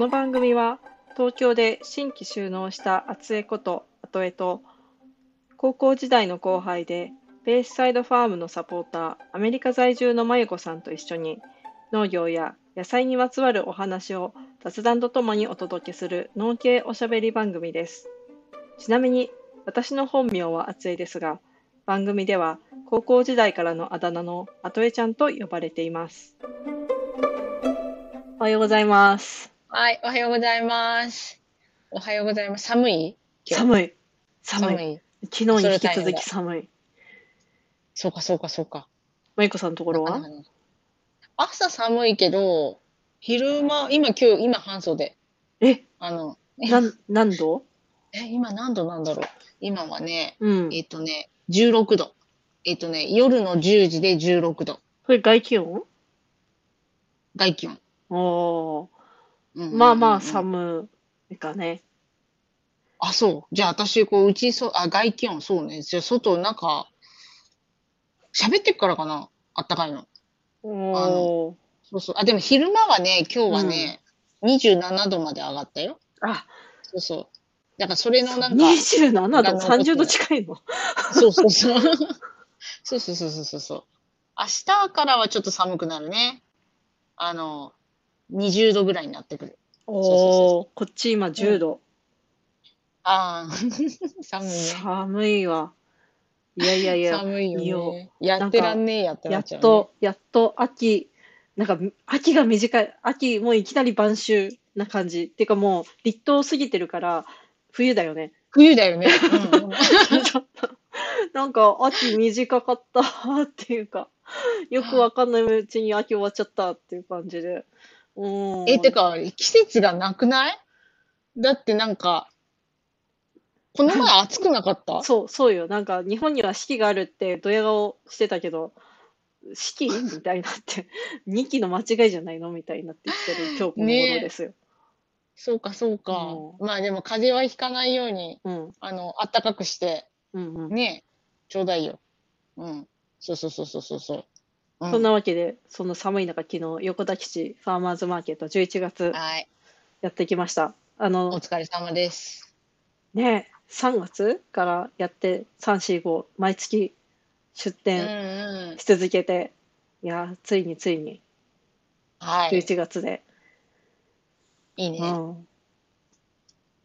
この番組は東京で新規収納した厚江こと後江と高校時代の後輩でベースサイドファームのサポーターアメリカ在住のまゆこさんと一緒に農業や野菜にまつわるお話を雑談とともにお届けする農系おしゃべり番組です。ちなみに私の本名は厚江ですが番組では高校時代からのあだ名の後江ちゃんと呼ばれています。おはようございます。はい、おはようございます。おはようございます。寒い？寒い。寒い。寒い。昨日に引き続き寒い。そうか、そうか、そうか。まゆこさんのところは？朝寒いけど、昼間、今今日、今半袖。え、あの、なん、何度？え、今何度なんだろう？今はね、うん。えっ、とね、16度。えっ、とね、夜の10時で16度。これ外気温？外気温。おー。うんうんうんうんまあまあ寒いかね。あ、そう。じゃあ私、こう、うち、そう、あ、外気温、そうね。じゃあ外、なんか、喋ってっからかな。あったかいの。おー。そうそう。あ、でも昼間はね、今日はね、27度まで上がったよ。あ、そうそう。だからそれのなんか、27度、が残って30度近いの？そうそうそう。そうそうそうそうそう。明日からはちょっと寒くなるね。あの、20度ぐらいになってくる。おー、こっち今10度。ああ、寒いね。寒いわ。いやいやいや、寒いよね。やってらんねえやってやっなっちゃう、ね。と、やっと秋、なんか秋が短い、秋もういきなり晩秋な感じ。っていうかもう立冬過ぎてるから冬だよね。冬だよね。うん うんなんか秋短かったっていうか、よくわかんないうちに秋終わっちゃったっていう感じで。うん。え、てか、季節がなくない？だってなんか、この前暑くなかった？そう、そうよ。なんか日本には四季があるってドヤ顔してたけど、四季？みたいになって、二季の間違いじゃないの？みたいになってきてる今日この頃ですよ。そうか、そうか。うまあでも風邪はひかないように、うん。あの、あったかくして、うんうん。ね、ちょうだいよ。うん。そうそうそうそうそうそう。うんそんなわけで、その寒い中、昨日、横田基地ファーマーズマーケット11月はい。やってきました。あおの、疲れ様です。ね、3月からやって、3、4、5、毎月出うん店うん。し続けて、いや、ついについにはい。11月で。いいうね。ん、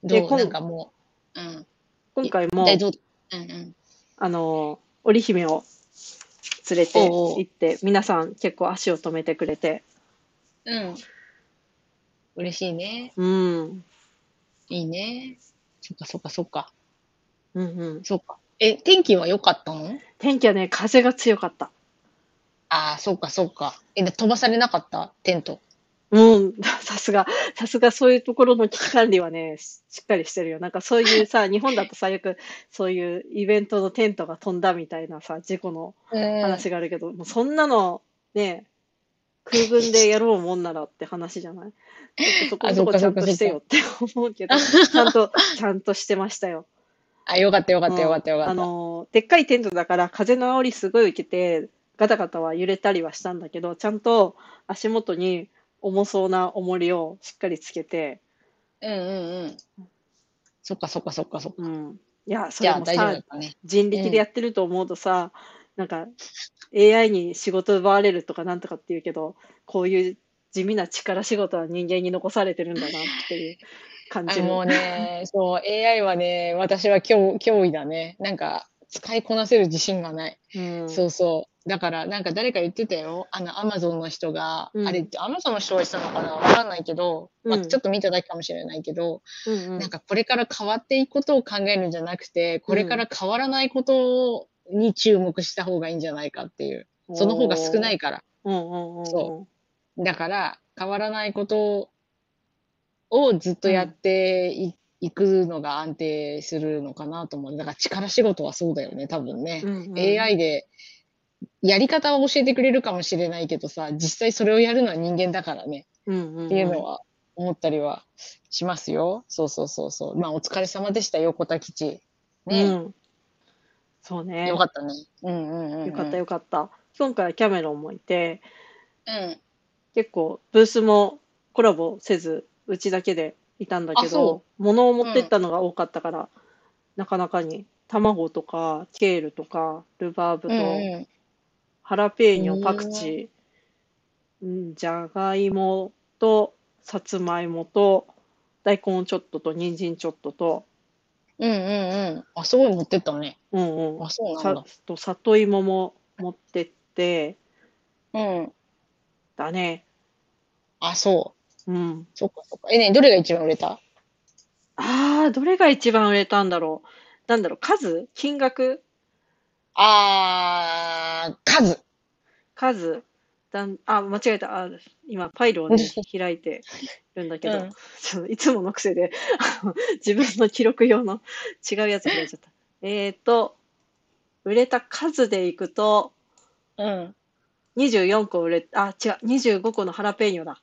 で今どう？なんかもう、うん。今回も、大丈夫。うんうん。あの、織姫を連れて行って、皆さん結構足を止めてくれて、うん。嬉しいね。うん、いいね。そっかそっかそっか。うんうん。そっか。え、天気は良かったの？天気はね、風が強かった。ああ、そうかそうか。え、で飛ばされなかった？テント。うん、さすが、さすがそういうところの危機管理はね、ししっかりしてるよ。なんかそういうさ、日本だとさ、よくそういうイベントのテントが飛んだみたいなさ、事故の話があるけど、もうそんなのね、空軍でやろうもんならって話じゃない？そこあそこちゃんとしてよって思うけど、ちゃんと、ちゃんとしてましたよ。あ、よかったよかったよかったよかあった。の、でっかいテントだから風の煽りすごい受けて、ガタガタは揺れたりはしたんだけど、ちゃんと足元に重そうな重りをしっかりつけて、うんうんうん。そっかそっかそっかそっか。うん。いや、それもさね。人力でやってると思うとさ、なんか AI に仕事奪われるとかなんとかっていうけど、こういう地味な力仕事は人間に残されてるんだなっていう感じる。あもうね、そう、AI はね、私は脅脅威だね。なんか、使いこなせる自信がない。うん、そうそう。だから、なんか誰か言ってたよ。あの、アマゾンの人が、うんあれ、アマゾンの人が言ってたのかな？わかんないけど、まあ、うんちょっと見ただけかもしれないけど、うんうんなんかこれから変わっていくことを考えるんじゃなくて、これから変わらないことに注目した方がいいんじゃないかっていう。その方が少ないから。うんうんうんうん、そだから、変わらないことをずっとやってい,、くのが安定するのかなと思う。だから力仕事はそうだよね、多分ね。うんうん AI でやり方は教えてくれるかもしれないけどさ、実際それをやるのは人間だからね、うんうんうんっていうのは思ったりはしますよ。そうそうそうそう。まあお疲れ様でした、横田基地。ね。うん、そうね。よかったね。うんうんうん、うん。よかったよかった。今回はキャメロンもいて、うん。結構ブースもコラボせず、うちだけでいたんだけど物を持ってったのが多かったから、なかなかに卵とかケールとかルバーブうんとうん。ハラペーニョ、パクチー、うんじゃがいもとさつまいもと大根ちょっとと人参ちょっとと、うんうんうん。あ、すごい持ってったね。うんうん、あ、そうなんさだ。と里芋も持ってって、うん。だね。あ、そう。うん。そっかそっか。え、ね、どれが一番売れた？ああ、どれが一番売れたんだろう。なんだろう、数？金額？あー、数。数だん、あ、間違えた。あ、今、パイルをね、開いてるんだけど、うん ちょっといつもの癖で、あ の自分の記録用の 違うやつ開いちゃった。えーと、売れた数でいくと、うん。24個売れ、あ、違う、25個のハラペーニョだ。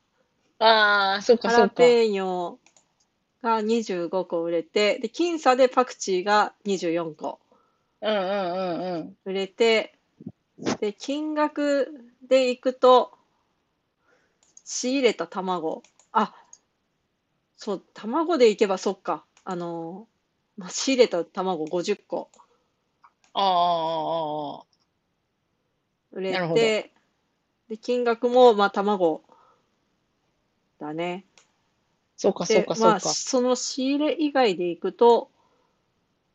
あー、そっかハラそっか。ペーニョが25個売れて、で、僅差でパクチーが24個うんうんうんうん。売れて、で、金額でいくと、仕入れた卵。あ、そう、卵でいけばそっか。あの、まあ、仕入れた卵50個あーあ売れなるほどて、で、金額も、まあ、卵だね。ー。そっかそでっか、そまあ。その仕入れ以外でいくと、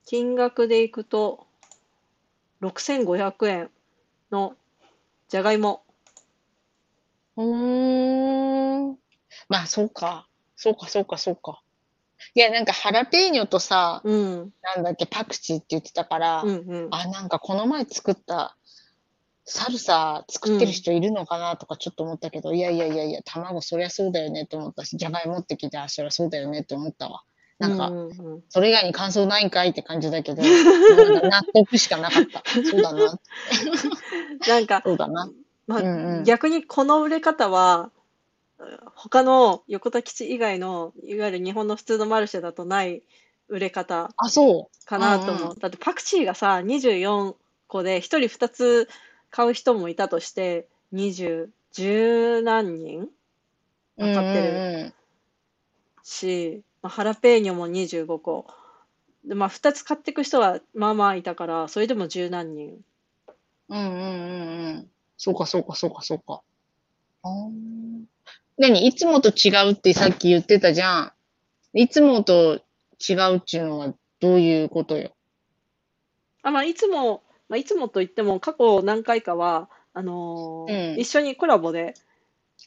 金額でいくと、6500円のじゃがいも。うーん。まあ、そうか。そうか、そうか、そうか。いや、なんか、ハラペーニョとさ、うん、なんだっけ、パクチーって言ってたから、うん、うん。あ、なんかこの前作ったサルサ作ってる人いるのかなとかちょっと思ったけど、いやいやいやいや、卵そりゃそうだよねと思ったし、じゃがいもって聞いたらそりゃそうだよねって思ったわ。なんか、うんうんうんそれ以外に感想ないんかいって感じだけど、納得しかなかった。そうだな、なんか、そうだな。まあ、うんうん逆にこの売れ方は、他の横田基地以外の、いわゆる日本の普通のマルシェだとない売れ方あ、そう。かなと思う。うんうだってパクチーがさ、24個で1人2つ買う人もいたとして、20、十何人うん買ってるる。し、まあ、ハラペーニョも25個。で、まあ、2つ買っていく人はまあまあいたから、それでも十何人。うんうんうんうん。そうかそうかそうかそうか。あー何？いつもと違うってさっき言ってたじゃん。いつもと違うっていうのはどういうことよ？あ、まあ、いつも、まあ、いつもといっても、過去何回かは、あのーうん一緒にコラボで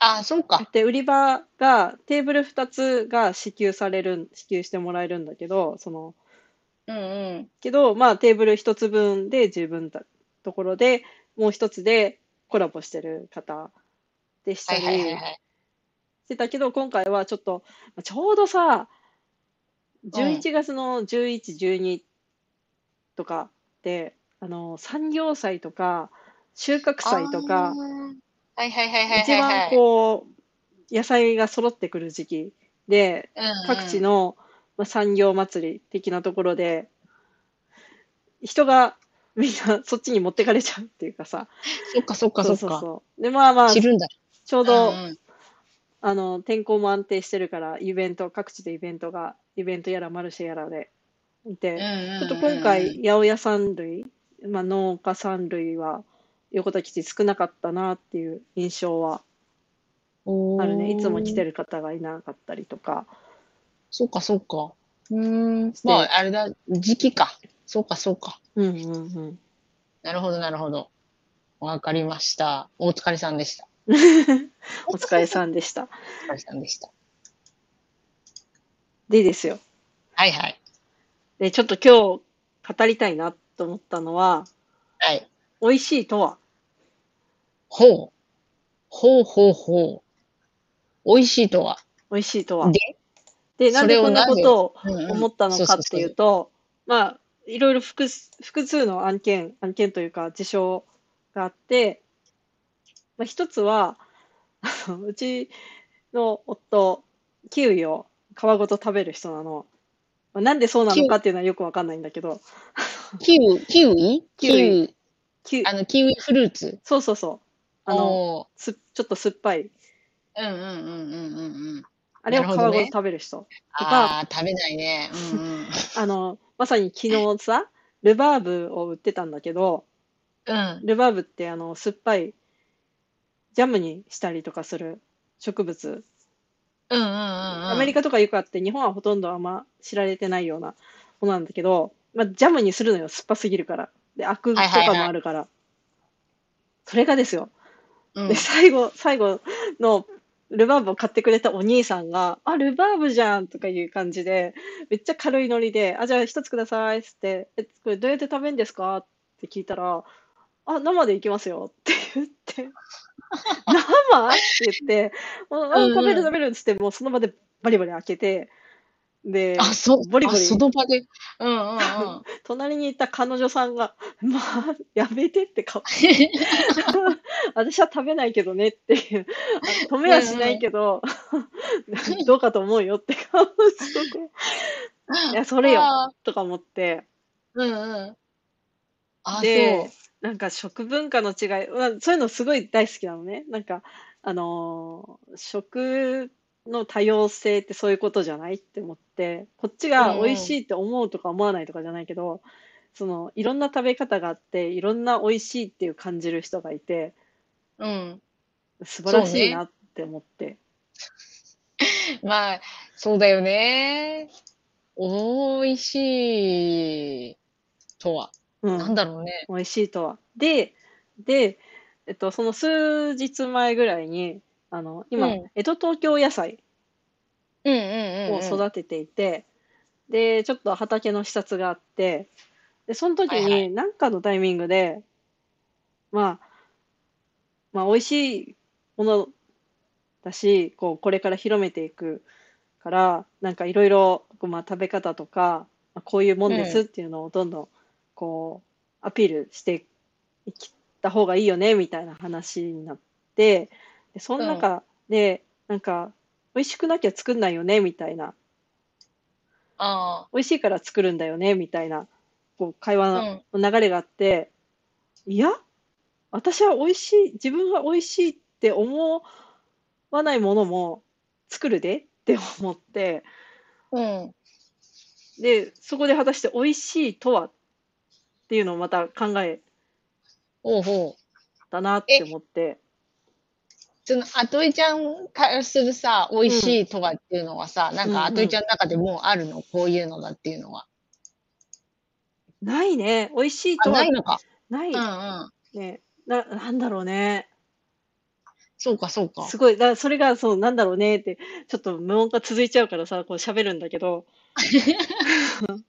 ああ、そうやかっ。て、売り場が、テーブル2つが支給される、支給してもらえるんだけど、その、うんうん。けど、まあ、テーブル1つ分で十分だところで、もう一つでコラボしてる方でしたはいはいはいりはい。してたけど、今回はちょっと、まあちょうどさ、11月の11、12とかで、あの、産業祭とか、収穫祭とかはいはいはいはい一。番こう、野菜が揃ってくる時期で、うんうん各地のまあ産業祭り的なところで、人がみんなそっちに持ってかれちゃうっていうかさ、そっかそっかそっか。そうそうそう。で、まあまあ、ち知るんだ。ょうど、うんうんあの、天候も安定してるから、イベント、各地でイベントが、イベントやらマルシェやらでいて、ちょっと今回、八百屋三類、まあ、農家三類は、横田基地少なかったなっていう印象はあるね。いつも来てる。る方がいなかったりとか。そっかそっか。うーん。まあ、あれだ、時期か。そうかそうか。うんうんうん。なるほどなるほど。わかりました。お疲れさんでした。お疲れさんでした。お疲れさんでした。でですよ。はいはい。で、ちょっと今日語りたいなと思ったのは、はい。美味しいとは？ほう。ほうほうほう。美味しいとは？美味しいとは。で、で、なんそでこんなことを思ったのかっていうと、まあ、いろいろ複数複数の案件、案件というか事象があって、まあ、一つは、うちの夫、キウイを皮ごと食べる人なの。まあ、なんでそうなのかっていうのはよくわかんないんだけど、キウ、キウイ？キウイ？キウイ。キウあの、キウイフルーツ？そうそうそう。あの、おすちょっと酸っぱい。ーうんうんうんうんうんうん。あれを皮ごと食べる人。とか、ああ、食べないね。うんうん。あの、まさに昨日さ、ルバーブを売ってたんだけど、うん。ルバーブってあの、酸っぱいジャムにしたりとかする植物。うんうんうんうん。アメリカとかよくあって、日本はほとんどあんま知られてないようなものなんだけど、まあ、ジャムにするのよ、酸っぱすぎるから。で、アクとかはいはいはいもあるから。それがですよ。うん。で、最後、最後のルバーブを買ってくれたお兄さんが、あ、ルバーブじゃんとかいう感じで、めっちゃ軽いノリで、あ、じゃあ一つくださいっつって、え、これどうやって食べるんですか？って聞いたら、あ、生でいきますよ。って言って、生？って言って、あ、食べる食べるっつって、もうその場でバリバリ開けて、で、あ、そ、ボリボリ。あその場で。うんうんうん。隣にいた彼女さんが、まあ、やめてって顔 私は食べないけどねっていう、止めはしないけど、どうかと思うよって顔してて、いや、それよ。あ。とか思って、ーうんうん。あ、でそ、なんか食文化の違い、まあそういうのすごい大好きなのね。なんか、あのー食の多様性ってそういうことじゃないって思って、こっちが美味しいって思うとか思わないとかじゃないけど、そのいろんな食べ方があって、いろんな美味しいっていう感じる人がいて、う。うん。素晴らしいなって思って。まあ、そうだよね。美味しいとは。うんなんだろうね。美味しいとは。で、で、えっと、その数日前ぐらいに、あの、今、うん江戸東京野菜をうん。育てていて、で、ちょっと畑の視察があって、で、その時はいはに、なんかのタイミングで、まあ、まあ、美味しいものだし、こう、これから広めていくから、なんかいろいろ、こうまあ、食べ方とか、まあこういうもんですっていうのをどんどん、こう、アピールしていった方がいいよね、みたいな話になって、で、その中で、なんか、美味しくなきゃ作んないよね、みたいな。あ美味しいから作るんだよね、みたいな、こう、会あ、話うん。の流れがあって、いや、私は美味しい、自分が美味しいって思わないものも作るでって思って、うん。で、そこで果たして美味しいとはっていうのをまた考えおうほう。たなって思って、その、あといちゃんからするさ、美味しいとはっていうのはさ、なんうんかあといちゃんの中でもうあるの？こういうのだっていうのは。ないね、美味しいあ、とはないのか。ないうんうん。ね、な、なんだろうね。そうか、そうか。すごい、だそれがそう、なんだろうねって、ちょっと無音が続いちゃうからさ、こう喋るんだけど、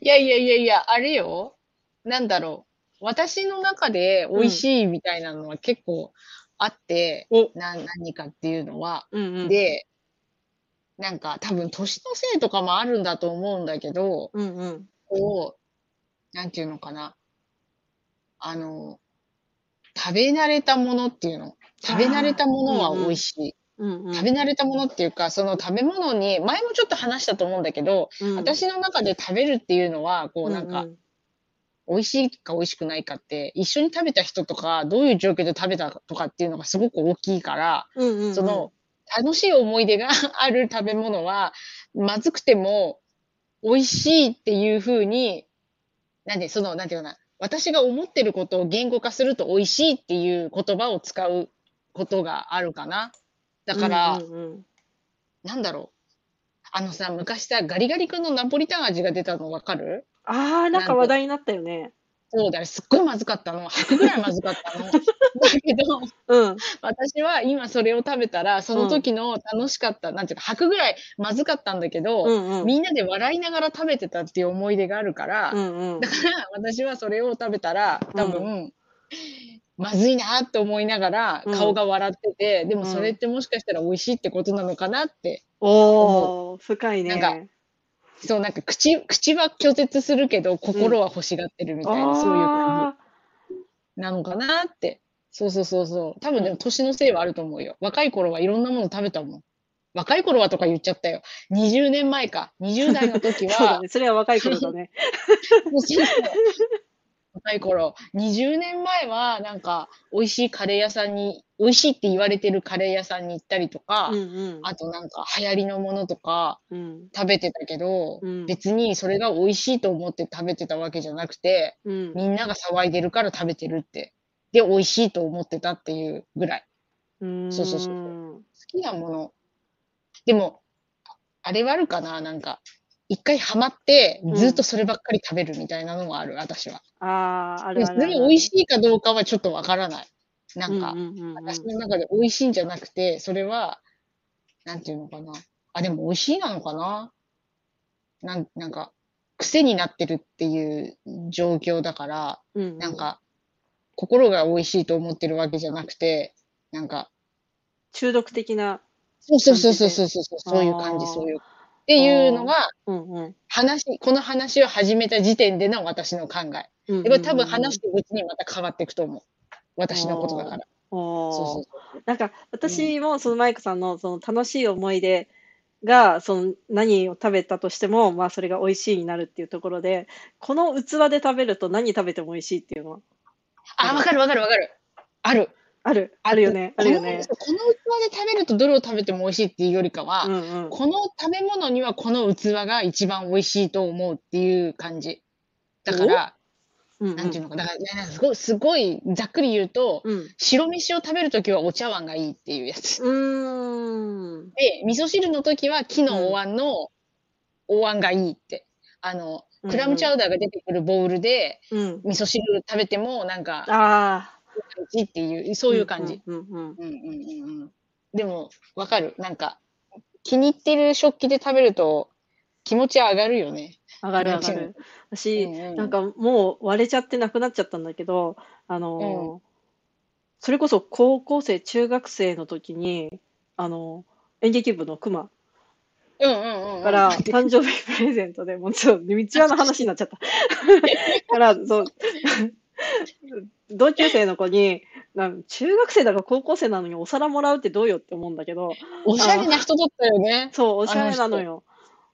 いやいやいやいや、あれよ。なんだろう。私の中で美味しいみたいなのは結構あって、お、な、何かっていうのは。うんうん。で、なんか多分年のせいとかもあるんだと思うんだけど、うんうん。こう、なんていうのかな。あの、食べ慣れたものっていうの。食べ慣れたものは美味しい。うんうん。食べ慣れたものっていうか、その食べ物に、前もちょっと話したと思うんだけど、うん、私の中で食べるっていうのは、こうなんか、うん美味しいか美味しくないかって、一緒に食べた人とか、どういう状況で食べたとかっていうのがすごく大きいから、うんうんうん、その、楽しい思い出が ある食べ物は、まずくても美味しいっていう風に、なんで、その、なんていうかな、私が思ってることを言語化すると美味しいっていう言葉を使うことがあるかな。だから、うんうんうんなんだろう。あのさ、昔さ、ガリガリ君のナポリタン味が出たのわかる？ああ、なんか話題になったよね。そうだね、すっごいまずかったの。吐くぐらいまずかったの。だけど、うん。私は今それを食べたら、その時の楽しかった、なんていうか、吐くぐらいまずかったんだけど、うんうん。みんなで笑いながら食べてたっていう思い出があるから、うんうんだから私はそれを食べたら、多分、まずいなって思いながらうん顔が笑ってて、でもうんそれってもしかしたら美味しいってことなのかなって、おお、深いね。なんかそうなんか口、口は拒絶するけど心は欲しがってるみたいな、そういう感あじなのかなって。そうそうそうそう。多分でも年のせいはあると思うよ。若い頃はいろんなもの食べたもん。若い頃はとか言っちゃったよ。20年前か。20代の時ー そうだは、ね。それは若い頃だね。そうそう若い頃。20年前は、なんか、美味しいカレー屋さんに、美味しいって言われてるカレー屋さんに行ったりとか、うんうん。あとなんか流行りのものとかうん。食べてたけど、うん別にそれが美味しいと思って食べてたわけじゃなくて、うん。みんなが騒いでるから食べてるって。で、美味しいと思ってたっていうぐらい。うん。そうそうそう好きなもの。でも、ああれはあるかななんか、一回ハマって、ずっとそればっかり食べるみたいなのがある、私は。ああ、あるあるある。れが美味しいかどうかはちょっとわからない。なんか、うんうんうんうん私の中で美味しいんじゃなくて、それは、なんていうのかな。あ、でも美味しいなのかななんなんか、癖になってるっていう状況だから、うんうんなんか、心が美味しいと思ってるわけじゃなくて、なんか、中毒的な。そうそうそうそうそうそう、そういう感じ、そういう。っていうのが、うんうん。話、この話を始めた時点での私の考え。うんでも多分話してるうちにまた変わっていくと思う。私のことだから。おーそうそうそう。なんか私もそのマイクさんのその楽しい思い出がその何を食べたとしてもまあそれが美味しいになるっていうところでこの器で食べると何食べても美味しいっていうのは？あ、わかるわかるわかる。ある。ある。あるよね。あるよね。このこの器で食べるとどれを食べても美味しいっていうよりかは、うんうん。この食べ物にはこの器が一番美味しいと思うっていう感じ。だから、うんなんていうのか、だから、すごい、すごいざっくり言うと、うん。白飯を食べるときはお茶碗がいいっていうやつ。うーん。で、味噌汁のときは木のお椀のお椀がいいって。あの、クラムチャウダーが出てくるボウルで、うん。味噌汁食べても、なんか、ああいいっていう、そういう感じ。うんうんうんうんうんうんうん。でも、わかる。なんか、気に入ってる食器で食べると、気持ち上がるよね。上がる上がうんる私うんうんなんかもう割れちゃってなくなっちゃったんだけどあのそれこそ高校生中学生の時にあの演劇部の熊うんうんうんうん。から誕生日プレゼントでもうちょっと道輪の話になっちゃった。からそう同級生の子になん中学生だか高校生なのにお皿もらうってどうよって思うんだけどおしゃれな人だったよね。そうおしゃれなのよ。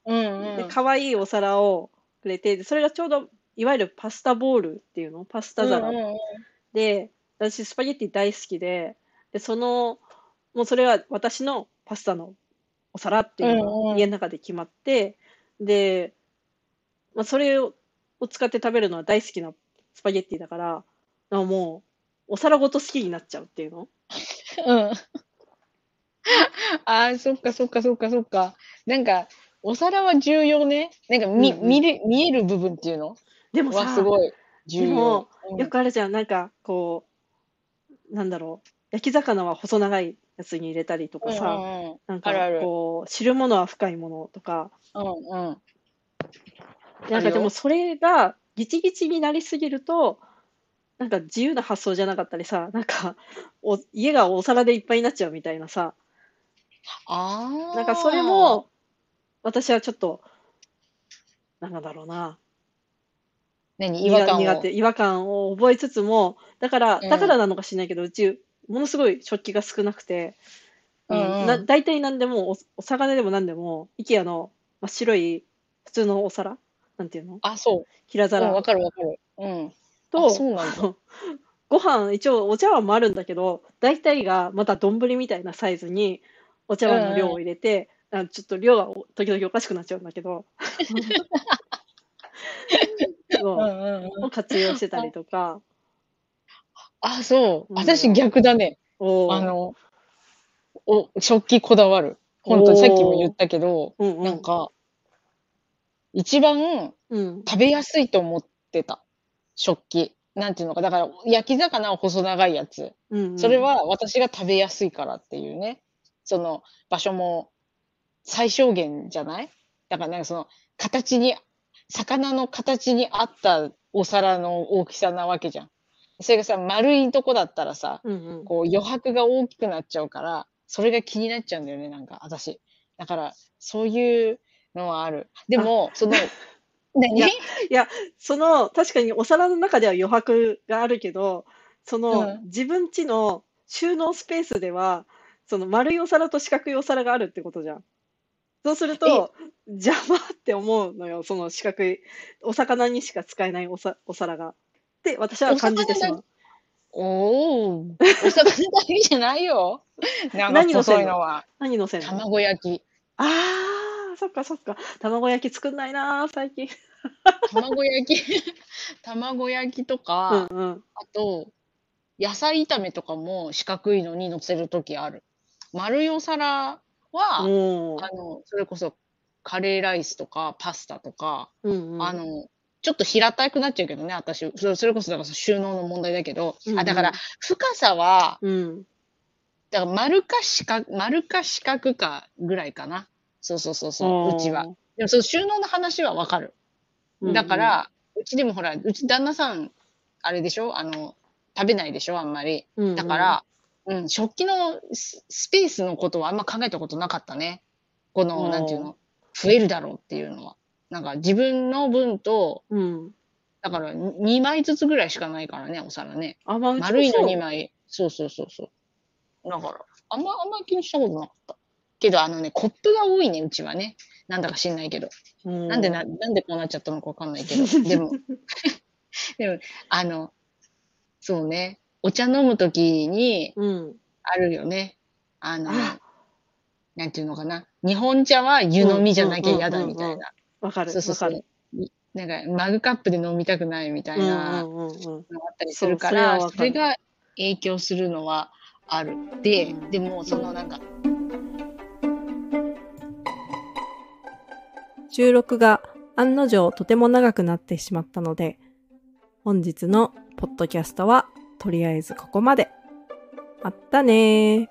うんうん。で可愛いお皿をくれてでそれがちょうどいわゆるパスタボールっていうの？パスタ皿うんうんうんで私スパゲッティ大好きででそのもうそれは私のパスタのお皿っていうのうんうんが家の中で決まって、で、まあ、それをを使って食べるのは大好きなスパゲッティだからなんかもうお皿ごと好きになっちゃうっていうの？うん。ああ、そっかそっかそっかそっか。なんか、お皿は重要ね。なんか見、うんうん。見れ、見える部分っていうの？はでもさすごい重要。よくあるじゃん。なんかこうなんだろう。焼き魚は細長いやつに入れたりとかさ、うんうんなんかあるある。こう汁物は深いものとか。うんうん。なんかでもそれがギチギチになりすぎると、なんか自由な発想じゃなかったりさ、なんかお家がお皿でいっぱいになっちゃうみたいなさ、ああ。なんかそれも私はちょっと、なんだろうな、何？違和感を。苦手、違和感を覚えつつも、だから、うんだからなのかしれないけど、うち、ものすごい食器が少なくて、うんうんうんな大体何でもお、お魚でも何でも、IKEA の真っ白い普通のお皿？なんていうの？あ、そう。うん、平皿わかるわかる。うん。と、あそうなんだ。ご飯、一応お茶碗もあるんだけど、大体がまた丼みたいなサイズにお茶碗の量を入れて、あちょっと量がお時々おかしくなっちゃうんだけど、そう活用してたりとか、あ、そう。うん私逆だね。あの、お、食器こだわる。本当にさっきも言ったけど、うんうん、なんか、一番うん、食べやすいと思ってた。食器。なんていうのか。だから、焼き魚は細長いやつ。うんうん、それは私が食べやすいからっていうね。その場所も最小限じゃない？だからなんかその形に、魚の形に合ったお皿の大きさなわけじゃん。それがさ、丸いとこだったらさ、うんうん、こう余白が大きくなっちゃうから、それが気になっちゃうんだよね、なんか私。だから、そういうのはある。でも、その、何いやその、確かにお皿の中では余白があるけど、その、うん自分家の収納スペースでは、その丸いお皿と四角いお皿があるってことじゃん。そうすると、邪魔って思うのよ、その四角い、お魚にしか使えないおさお皿が。って私は感じてしまう。おお、お魚だけじゃないよ。なんか何乗せんの？細いのは。何乗せんの？卵焼き。あー、そっかそっか。卵焼き作んないなー、最近。卵焼き、卵焼きとうんか、うん。あと、野菜炒めとかも四角いのに乗せるときある。丸いお皿は、あの、それこそカレーライスとかパスタとか、うんうん。あの、ちょっと平たくなっちゃうけどね、私。それそれこそだから収納の問題だけど、うんうんあ、だから深さは、うん。だから丸か四角、丸か四角かぐらいかな。そうそうそうそう、うちは。でもその収納の話はわかる。うんだから、うちでもほら、うち旦那さん、あれでしょ？あの、食べないでしょ？あんまり。うんうんだから、うん、食器のススペースのことはあんま考えたことなかったね。こおの、ーなんていうの、増えるだろうっていうのは。なんか自分の分と、うん。だから2枚ずつぐらいしかないからね、お皿ね。あ、まあ、丸いのそう2枚。そうそうそうそう。だから、あんま、あんま気にしたことなかった。けど、あのね、コップが多いね、うちはね。なんだか知んないけど。うんなんでな、なんでこうなっちゃったのかわかんないけど。でも、でも、あの、そうね、お茶飲むときにうん。あるよね。あのあ、なんていうのかな。日本茶は湯飲みじゃなきゃ嫌だみたいな。わかる。そうそうそう。なんか、マグカップで飲みたくないみたいなうんうんうんうん。のがあったりするから、それが影響するのはある。でうん、でも、そのなんか、収録が案の定とても長くなってしまったので、本日のポッドキャストはとりあえずここまで。まったねー。